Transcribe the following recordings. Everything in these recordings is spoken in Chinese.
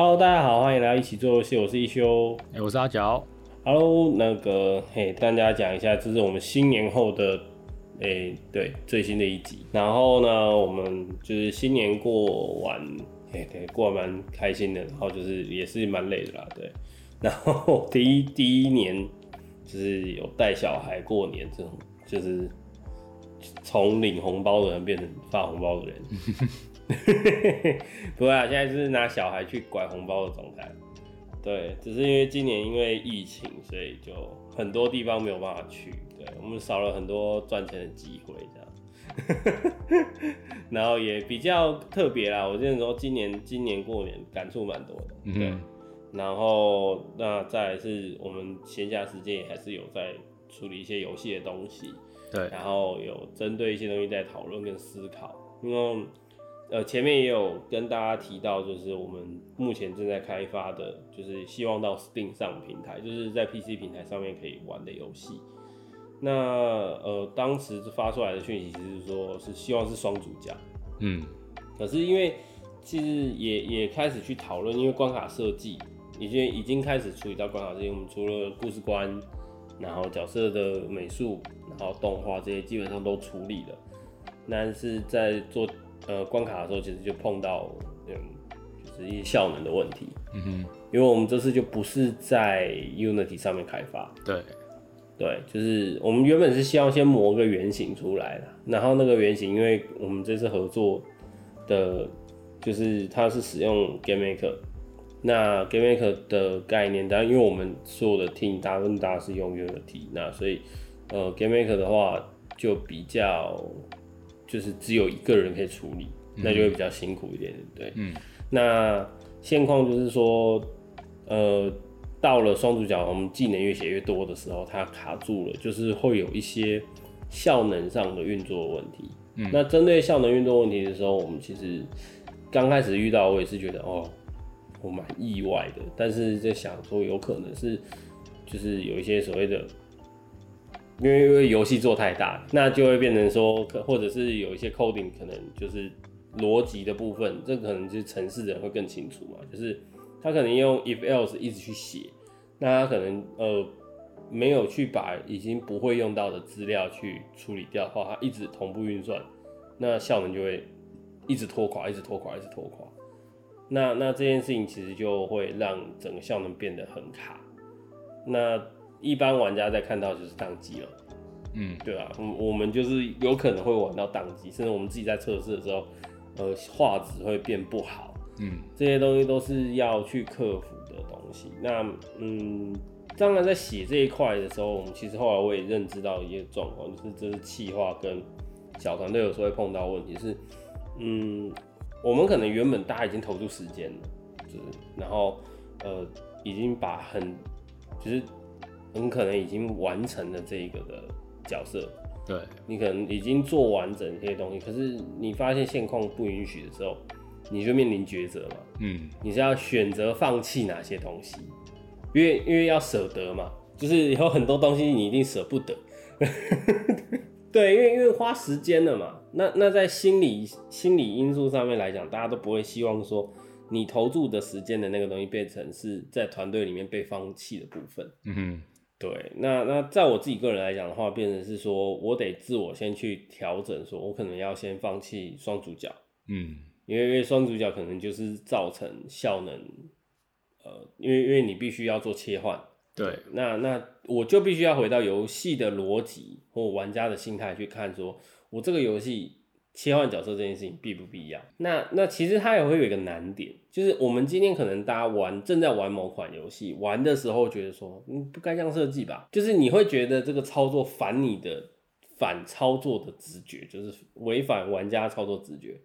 Hello，大家好，欢迎来到一起做游戏，我是一休。哎、我是阿角。Hello，那个嘿，大家讲一下，这是我们新年后的诶、对最新的一集。然后呢，我们就是新年过完，嘿，对，过完蛮开心的，然后就是也是蛮累的啦，对。然后第一第一年就是有带小孩过年这种，就是从领红包的人变成发红包的人。不会啊，现在是拿小孩去拐红包的状态。对，只是因为今年因为疫情，所以就很多地方没有办法去，对我们少了很多赚钱的机会，这样。然后也比较特别啦，我只能说今年今年过年感触蛮多的，对。嗯然后那再来是我们闲暇时间也还是有在处理一些游戏的东西，对，然后有针对一些东西在讨论跟思考，因为呃前面也有跟大家提到，就是我们目前正在开发的，就是希望到 Steam 上平台，就是在 PC 平台上面可以玩的游戏。那呃当时发出来的讯息是说，是希望是双主角，嗯，可是因为其实也也开始去讨论，因为关卡设计已经已经开始处理到关卡设计，我们除了故事关，然后角色的美术，然后动画这些基本上都处理了。但是在做呃关卡的时候，其实就碰到嗯就是一些效能的问题，嗯哼，因为我们这次就不是在 Unity 上面开发，对，对，就是我们原本是希望先磨个原型出来的，然后那个原型，因为我们这次合作的，就是它是使用 GameMaker，那 GameMaker 的概念，当然因为我们所有的 team 大部分大家是用 Unity，那所以呃 GameMaker 的话就比较就是只有一个人可以处理，那就会比较辛苦一点，对，嗯，那现况就是说，呃，到了双主角，我们技能越写越多的时候，它卡住了，就是会有一些效能上的运作问题。嗯那针对效能运作问题的时候，我们其实刚开始遇到，我也是觉得哦，我蛮意外的，但是在想说，有可能是就是有一些所谓的。因为因为游戏做太大，那就会变成说，可或者是有一些 coding 可能就是逻辑的部分，这可能就是城市人会更清楚嘛，就是他可能用 if else 一直去写，那他可能呃没有去把已经不会用到的资料去处理掉的话，他一直同步运算，那效能就会一直拖垮，一直拖垮，一直拖垮。那那这件事情其实就会让整个效能变得很卡。那一般玩家在看到就是宕机了。嗯，对啊，我，我们就是有可能会玩到宕机，甚至我们自己在测试的时候，呃，画质会变不好，嗯，这些东西都是要去克服的东西。那嗯，当然在写这一块的时候，我们其实后来我也认知到一些状况，就是这是气化跟小团队有时候会碰到问题是，嗯，我们可能原本大家已经投入时间了，就是然后呃已经把很就是很可能已经完成了这一个的角色，对，你可能已经做完整这些东西，可是你发现现况不允许的时候，你就面临抉择嘛。嗯，你是要选择放弃哪些东西？因为因为要舍得嘛，就是有很多东西你一定舍不得。对，因为因为花时间了嘛。那那在心理心理因素上面来讲，大家都不会希望说你投注的时间的那个东西变成是在团队里面被放弃的部分。嗯哼，对，那那在我自己个人来讲的话，变成是说我得自我先去调整，说我可能要先放弃双主角，嗯，因为因为双主角可能就是造成效能，呃，因为因为你必须要做切换，对，那那我就必须要回到游戏的逻辑或玩家的心态去看，说我这个游戏切换角色这件事情必不必要？那那其实它也会有一个难点，就是我们今天可能大家玩正在玩某款游戏，玩的时候觉得说，嗯，不该这样设计吧？就是你会觉得这个操作反你的反操作的直觉，就是违反玩家操作直觉。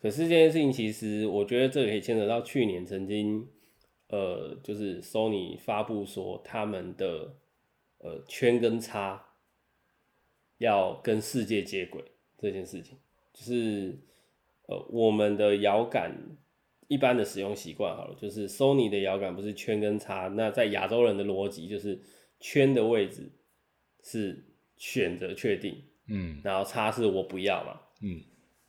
可是这件事情其实我觉得这可以牵扯到去年曾经。呃，就是 Sony 发布说他们的呃圈跟叉要跟世界接轨这件事情，就是呃我们的摇杆一般的使用习惯好了，就是 Sony 的摇杆不是圈跟叉，那在亚洲人的逻辑就是圈的位置是选择确定，嗯。然后叉是我不要嘛，嗯，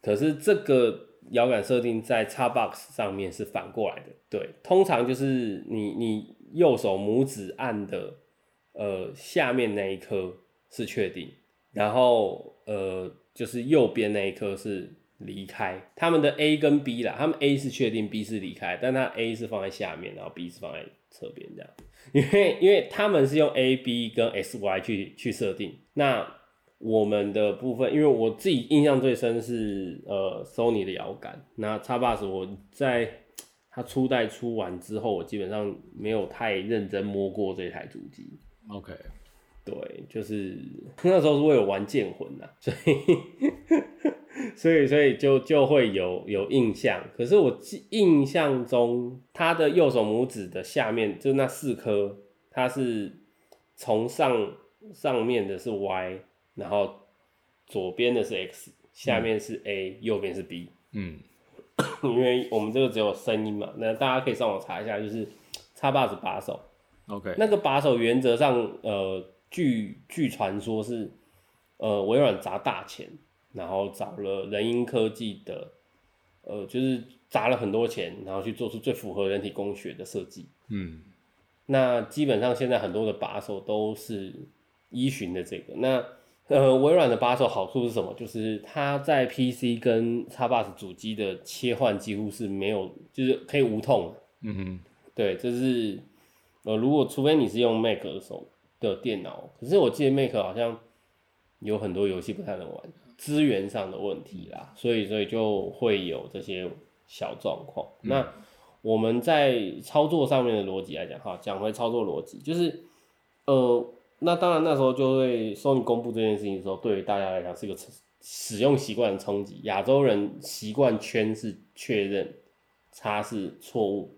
可是这个摇杆设定在 Xbox 上面是反过来的，对，通常就是你你右手拇指按的呃下面那一颗是确定，然后呃就是右边那一颗是离开，他们的 A 跟 B 啦，他们 A 是确定，B 是离开，但它 A 是放在下面，然后 B 是放在侧边这样，因为因为他们是用 A、B 跟 S、Y 去去设定，那。我们的部分，因为我自己印象最深是呃，Sony 的摇杆。那 Xbox 我在它初代出完之后，我基本上没有太认真摸过这台主机。OK，对，就是 那时候是为了玩剑魂呐，所以所以所以就就会有有印象。可是我记印象中，他的右手拇指的下面就那四颗，它是从上上面的是 Y。然后左边的是 X，下面是 A，右边是 B。嗯，因为我们这个只有声音嘛，那大家可以上网查一下，就是叉 box 把手。OK，那个把手原则上，呃，据据传说是，呃，微软砸大钱，然后找了人因科技的，呃，就是砸了很多钱，然后去做出最符合人体工学的设计。嗯，那基本上现在很多的把手都是依循的这个那。呃，微软的把手好处是什么？就是它在 PC 跟 Xbox 主机的切换几乎是没有，就是可以无痛。嗯哼，对，这是呃，如果除非你是用 Mac 的手的电脑，可是我记得 Mac 好像有很多游戏不太能玩，资源上的问题啦，所以所以就会有这些小状况。那我们在操作上面的逻辑来讲，哈，讲回操作逻辑，就是呃。那当然，那时候就会 Sony 公布这件事情的时候，对于大家来讲是一个使用习惯的冲击。亚洲人习惯圈是确认，它是错误，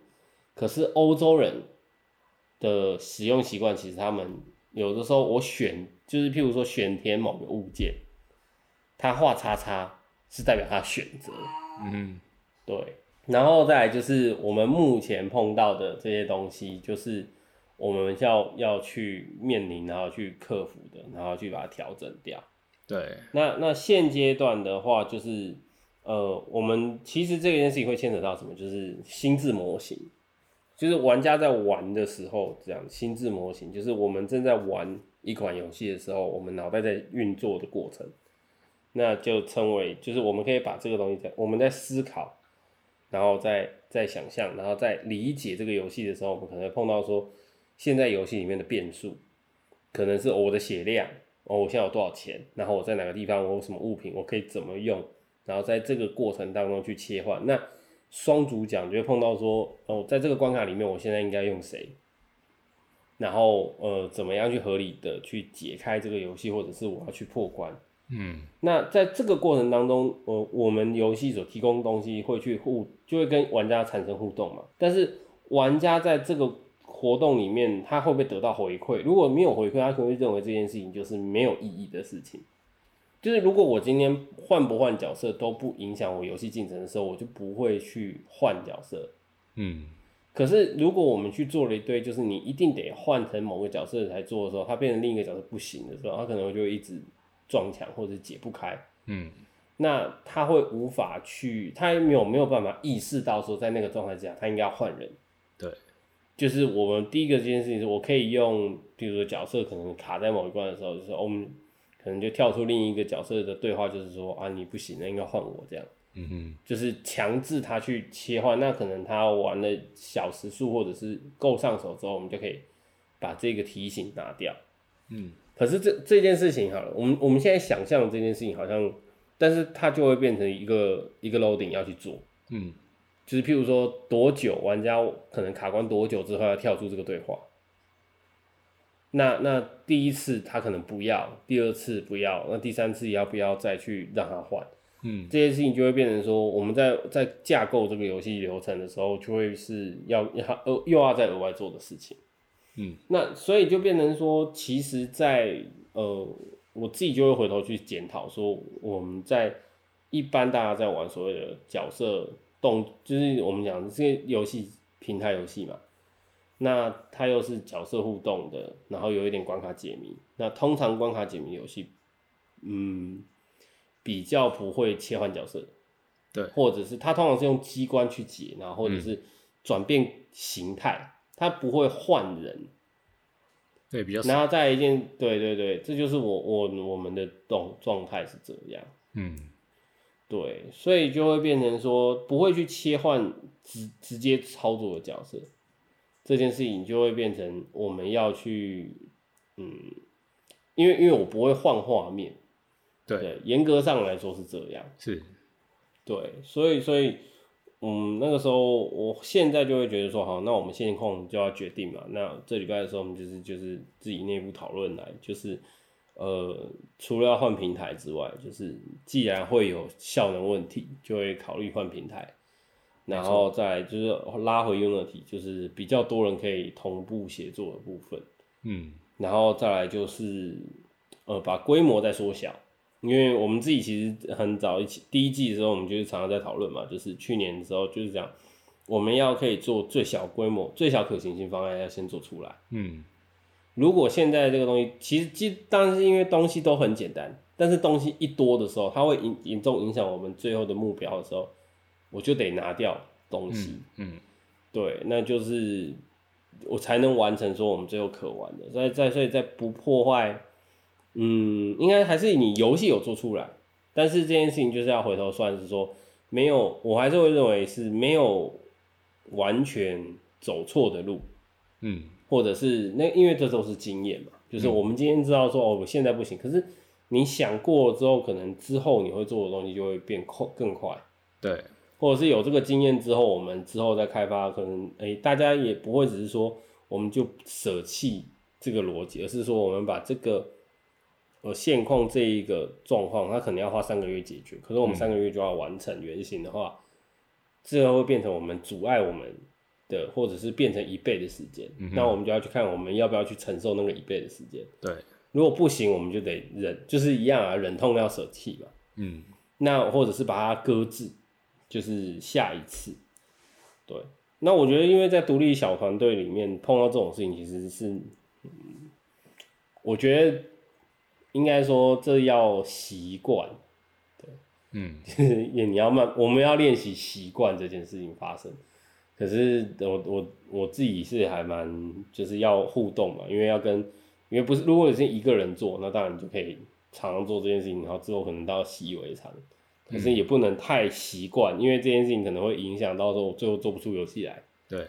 可是欧洲人的使用习惯其实他们有的时候我选就是譬如说选填某个物件，他画叉叉是代表他选择，嗯，对。然后再来就是我们目前碰到的这些东西就是。我们要要去面临，然后去克服的，然后去把它调整掉。对，那那现阶段的话，就是呃，我们其实这件事情会牵扯到什么？就是心智模型，就是玩家在玩的时候，这样心智模型，就是我们正在玩一款游戏的时候，我们脑袋在运作的过程，那就称为，就是我们可以把这个东西在我们在思考，然后再再想象，然后再理解这个游戏的时候，我们可能碰到说。现在游戏里面的变数，可能是我的血量，哦，我现在有多少钱，然后我在哪个地方，我有什么物品，我可以怎么用，然后在这个过程当中去切换。那双主讲就会碰到说，哦，在这个关卡里面，我现在应该用谁，然后呃，怎么样去合理的去解开这个游戏，或者是我要去破关。嗯，那在这个过程当中，呃，我们游戏所提供东西会去互，就会跟玩家产生互动嘛。但是玩家在这个活动里面，他会不会得到回馈？如果没有回馈，他可能会认为这件事情就是没有意义的事情。就是如果我今天换不换角色都不影响我游戏进程的时候，我就不会去换角色。嗯。可是如果我们去做了一堆，就是你一定得换成某个角色才做的时候，它变成另一个角色不行的时候，它可能就会一直撞墙或者解不开。嗯。那他会无法去，他没有没有办法意识到说，在那个状态之下，他应该要换人。对。就是我们第一个这件事情是，我可以用，比如说角色可能卡在某一关的时候，就是我们可能就跳出另一个角色的对话，就是说啊你不行了，应该换我这样。嗯哼。就是强制他去切换，那可能他玩了小时数或者是够上手之后，我们就可以把这个提醒拿掉。嗯。可是这这件事情好了，我们我们现在想象这件事情好像，但是它就会变成一个一个 loading 要去做。嗯。就是譬如说多久玩家可能卡关多久之后要跳出这个对话，那那第一次他可能不要，第二次不要，那第三次要不要再去让他换？嗯，这些事情就会变成说我们在在架构这个游戏流程的时候，就会是要要呃又要再额外做的事情。嗯，那所以就变成说，其实，在呃我自己就会回头去检讨说，我们在一般大家在玩所谓的角色。动就是我们讲这些游戏平台游戏嘛，那它又是角色互动的，然后有一点关卡解谜。那通常关卡解谜游戏，嗯，比较不会切换角色。对，或者是它通常是用机关去解，然后或者是转变形态，它不会换人。对，比较然后再一件，对对对，这就是我我我们的状状态是这样。嗯，对，所以就会变成说不会去切换直直接操作的角色，这件事情就会变成我们要去，嗯，因为因为我不会换画面，对，对，严格上来说是这样，是，对，所以所以，嗯，那个时候我现在就会觉得说，好，那我们现控就要决定嘛，那这礼拜的时候我们就是就是自己内部讨论来，就是。呃，除了要换平台之外，就是既然会有效能问题，就会考虑换平台，然后再就是拉回 Unity，就是比较多人可以同步协作的部分。嗯，然后再来就是呃，把规模再缩小，因为我们自己其实很早一起第一季的时候，我们就是常常在讨论嘛，就是去年的时候就是这样，我们要可以做最小规模、最小可行性方案要先做出来。嗯。如果现在这个东西，其实基当然是因为东西都很简单，但是东西一多的时候，它会影严重影响我们最后的目标的时候，我就得拿掉东西。嗯，对，那就是我才能完成说我们最后可玩的。所以在所以在不破坏，嗯，应该还是你游戏有做出来，但是这件事情就是要回头算是说没有，我还是会认为是没有完全走错的路。嗯。或者是那，因为这都是经验嘛，就是我们今天知道说哦，我现在不行，可是你想过之后，可能之后你会做的东西就会变快更快，对，或者是有这个经验之后，我们之后再开发，可能哎，大家也不会只是说我们就舍弃这个逻辑，而是说我们把这个呃现况这一个状况，它可能要花三个月解决，可是我们三个月就要完成原型的话，这后会变成我们阻碍我们。的，或者是变成一倍的时间，那我们就要去看我们要不要去承受那个一倍的时间。对，如果不行，我们就得忍，就是一样啊，忍痛要舍弃嘛。嗯，那或者是把它搁置，就是下一次。对，那我觉得，因为在独立小团队里面碰到这种事情，其实是，嗯，我觉得应该说这要习惯。对，嗯，也你要慢，我们要练习习惯这件事情发生。可是我我我自己是还蛮就是要互动嘛，因为要跟，因为不是如果你是一个人做，那当然你就可以常常做这件事情，然后之后可能到习以为常。可是也不能太习惯，因为这件事情可能会影响到说最后做不出游戏来。对，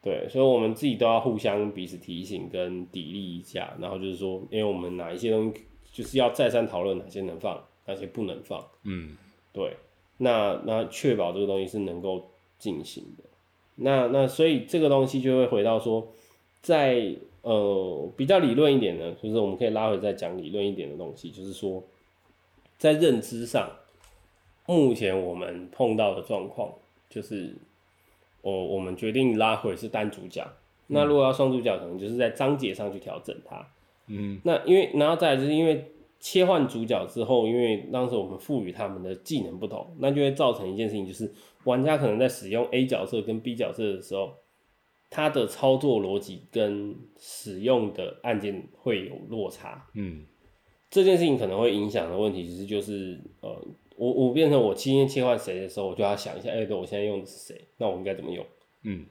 对，所以我们自己都要互相彼此提醒跟砥砺一下，然后就是说，因为我们哪一些东西就是要再三讨论哪些能放，哪些不能放。嗯，对，那那确保这个东西是能够进行的。那那所以这个东西就会回到说，在呃比较理论一点呢，就是我们可以拉回再讲理论一点的东西，就是说，在认知上，目前我们碰到的状况就是，我我们决定拉回是单主角，那如果要双主角，可能就是在章节上去调整它。嗯，那因为然后再来就是因为切换主角之后，因为当时我们赋予他们的技能不同，那就会造成一件事情就是。玩家可能在使用 A 角色跟 B 角色的时候，他的操作逻辑跟使用的按键会有落差。嗯，这件事情可能会影响的问题，其实就是呃，我我变成我今天切换谁的时候，我就要想一下，哎，对我现在用的是谁，那我应该怎么用？嗯，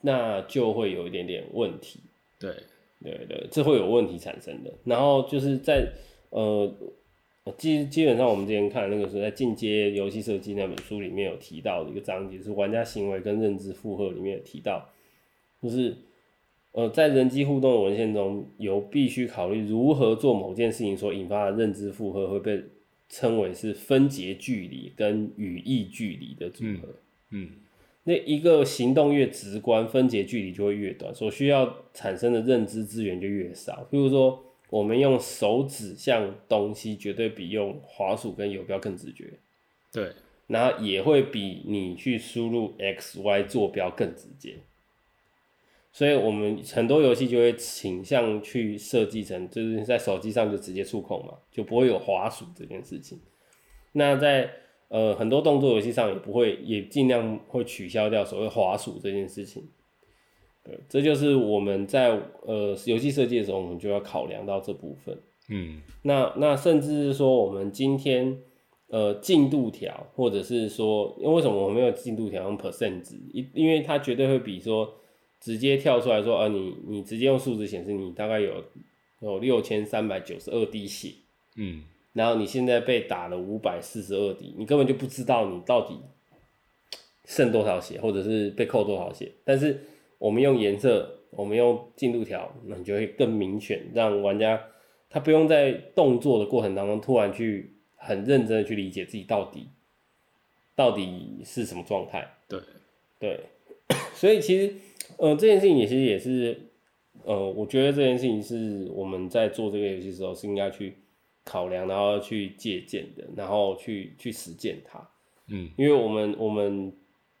那就会有一点点问题。对，对对，这会有问题产生的。然后就是在呃。基基本上，我们之前看那个是在进阶游戏设计那本书里面有提到的一个章节，是玩家行为跟认知负荷里面有提到，就是呃，在人机互动的文献中，有必须考虑如何做某件事情所引发的认知负荷，会被称为是分节距离跟语义距离的组合。嗯，那一个行动越直观，分节距离就会越短，所需要产生的认知资源就越少。譬如说。我们用手指向东西，绝对比用滑鼠跟游标更直觉。对，然后也会比你去输入 X、Y 坐标更直接。所以，我们很多游戏就会倾向去设计成，就是在手机上就直接触控嘛，就不会有滑鼠这件事情。那在呃很多动作游戏上也不会，也尽量会取消掉所谓滑鼠这件事情。对，这就是我们在呃游戏设计的时候，我们就要考量到这部分。嗯，那那甚至是说，我们今天呃进度条，或者是说，因为为什么我没有进度条用 percent 值？因因为它绝对会比说直接跳出来说，啊你你直接用数字显示你大概有有六千三百九十二滴血，嗯，然后你现在被打了五百四十二滴，你根本就不知道你到底剩多少血，或者是被扣多少血。但是我们用颜色，我们用进度条，那你就会更明显，让玩家他不用在动作的过程当中突然去很认真的去理解自己到底到底是什么状态。对，对，所以其实呃这件事情也其实也是呃，我觉得这件事情是我们在做这个游戏的时候是应该去考量，然后去借鉴的，然后去去实践它。嗯，因为我们我们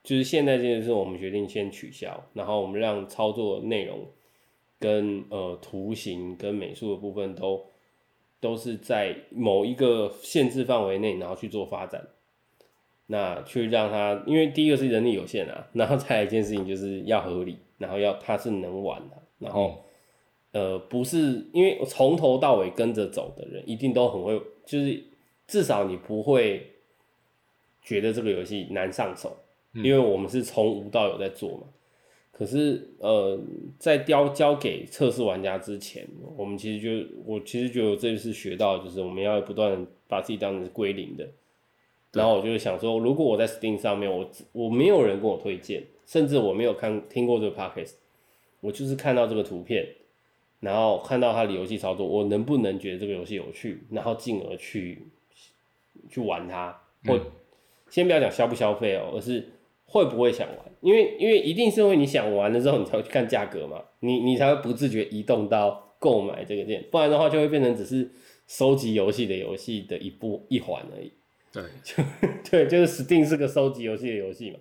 就是现在这件事，我们决定先取消，然后我们让操作内容跟呃图形跟美术的部分都都是在某一个限制范围内，然后去做发展。那去让它，因为第一个是人力有限啊，然后再来一件事情就是要合理，然后要他是能玩的，然后、呃不是因为从头到尾跟着走的人一定都很会，就是至少你不会觉得这个游戏难上手，因为我们是从无到有在做嘛。可是呃，在交交给测试玩家之前，我们其实就我其实觉得我这次学到就是我们要不断地把自己当成是归零的。然后我就想说，如果我在 Steam 上面，我我没有人跟我推荐，甚至我没有看听过这个 Podcast，我就是看到这个图片，然后看到它的游戏操作，我能不能觉得这个游戏有趣，然后进而去去玩它，或、先不要讲消不消费哦，而是会不会想玩，因为因为一定是会你想玩了之后，你才会去看价格嘛，你你才会不自觉移动到购买这个店，不然的话就会变成只是收集游戏的游戏的一部一环而已。对，就 对，就是 Steam 是个收集游戏的游戏嘛。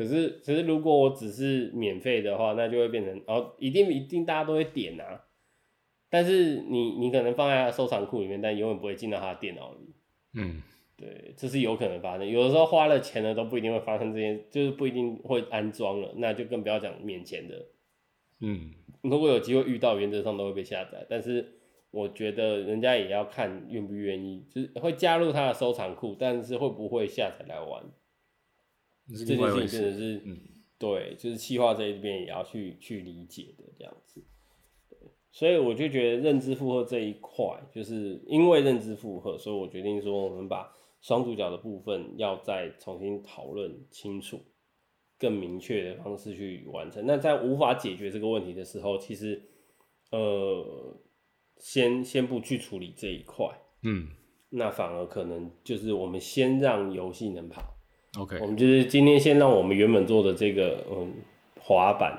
可是，可是如果我只是免费的话，那就会变成哦，一定一定大家都会点啊。但是你你可能放在他的收藏库里面，但永远不会进到他的电脑里。嗯，对，这是有可能发生。有的时候花了钱了都不一定会发生这些，就是不一定会安装了，那就更不要讲免钱的。嗯，如果有机会遇到，原则上都会被下载。但是我觉得人家也要看愿不愿意，就是会加入他的收藏库，但是会不会下载来玩，这件事情真的。是，嗯对，就是气化这一边也要去去理解的这样子。对，所以我就觉得认知负荷这一块，就是因为认知负荷，所以我决定说，我们把双主角的部分要再重新讨论清楚，更明确的方式去完成。那在无法解决这个问题的时候，其实呃，先先不去处理这一块，嗯那反而可能就是我们先让游戏能跑。，OK，我们就是今天先让我们原本做的这个嗯滑板，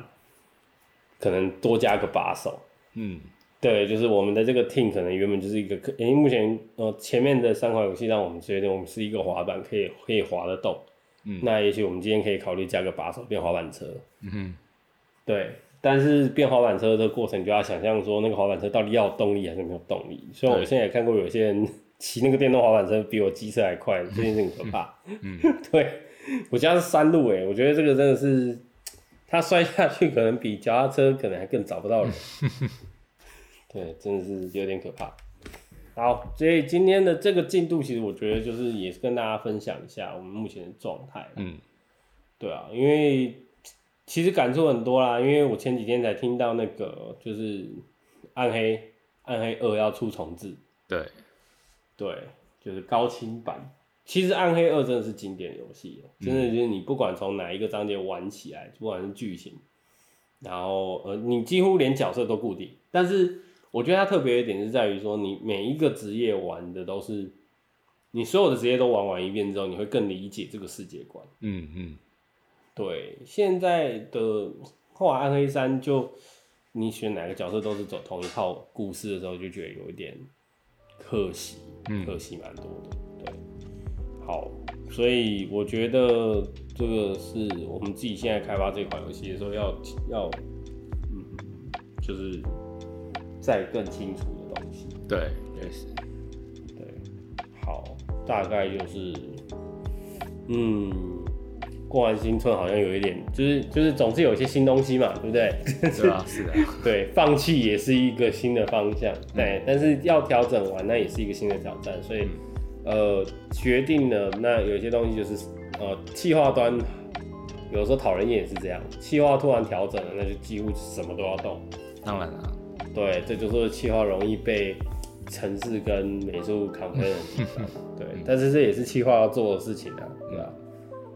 可能多加个把手。嗯对，就是我们的这个 team 可能原本就是一个可，因为目前呃前面的三款游戏让我们觉得我们是一个滑板，可以可以滑得动。嗯那也许我们今天可以考虑加个把手变滑板车。嗯哼，对，但是变滑板车的过程就要想象说那个滑板车到底要有动力还是没有动力。虽然我现在也看过有些人骑那个电动滑板车比我机车还快，这件事很可怕。嗯，对我家是山路哎，我觉得这个真的是他摔下去可能比脚踏车可能还更找不到人。对，真的是有点可怕。好，所以今天的这个进度，其实我觉得就是也是跟大家分享一下我们目前的状态。嗯对啊，因为其实感触很多啦，因为我前几天才听到那个就是暗黑暗黑二要出重置，对，对，就是高清版。其实暗黑二真的是经典游戏，真的就是你不管从哪一个章节玩起来，不管是剧情，然后呃，你几乎连角色都固定。但是我觉得它特别一点是在于说，你每一个职业玩的都是你所有的职业都玩完一遍之后，你会更理解这个世界观。嗯嗯对，现在的后来暗黑三就你选哪个角色都是走同一套故事的时候，就觉得有一点可惜，嗯可惜蛮多的。对，好，所以我觉得这个是我们自己现在开发这款游戏的时候要要，嗯，就是再更清楚的东西。对，确实，对，好，大概就是，嗯，过完新春好像有一点，就是就是总是有一些新东西嘛，对不对？是啊，是的，对，放弃也是一个新的方向，对，但是要调整完那也是一个新的挑战，所以呃决定了，那有些东西就是呃企划端有时候讨人厌也是这样，企划突然调整了，那就几乎什么都要动。当然了，对，这就是企划容易被城市跟美术扛飞的地方。对，但是这也是企划要做的事情啊，对吧？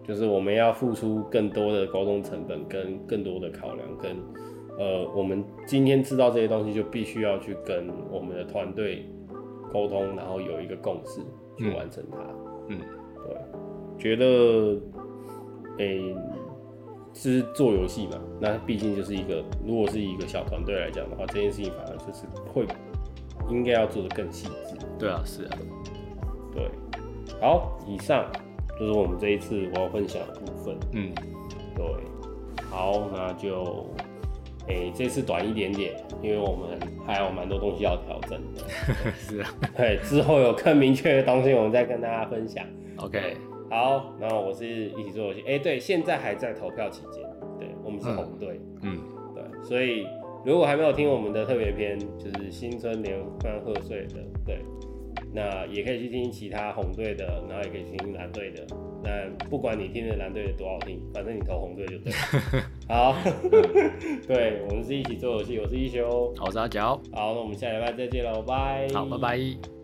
就是我们要付出更多的沟通成本，跟更多的考量，跟呃，我们今天知道这些东西，就必须要去跟我们的团队沟通，然后有一个共识去完成它。嗯，对，觉得诶、是做游戏嘛，那毕竟就是一个，如果是一个小团队来讲的话，这件事情反而就是会应该要做的更细致。对啊，是啊，对，好，以上就是我们这一次我要分享的部分。嗯，对，好，那就诶、这次短一点点，因为我们还有蛮多东西要调整的。是啊对，之后有更明确的东西，我们再跟大家分享。，OK，好，然后我是一起做游戏，哎、对，现在还在投票期间，对我们是嗯红队，嗯，对，所以如果还没有听我们的特别篇，就是新春联欢贺岁的，对，那也可以去听其他红队的，然后也可以去听蓝队的。那不管你听的蓝队的多好听，反正你投红队就对了。好，对，我们是一起做游戏，我是一休。好，我是阿角，好，那我们下礼拜再见喽，拜。好，拜拜。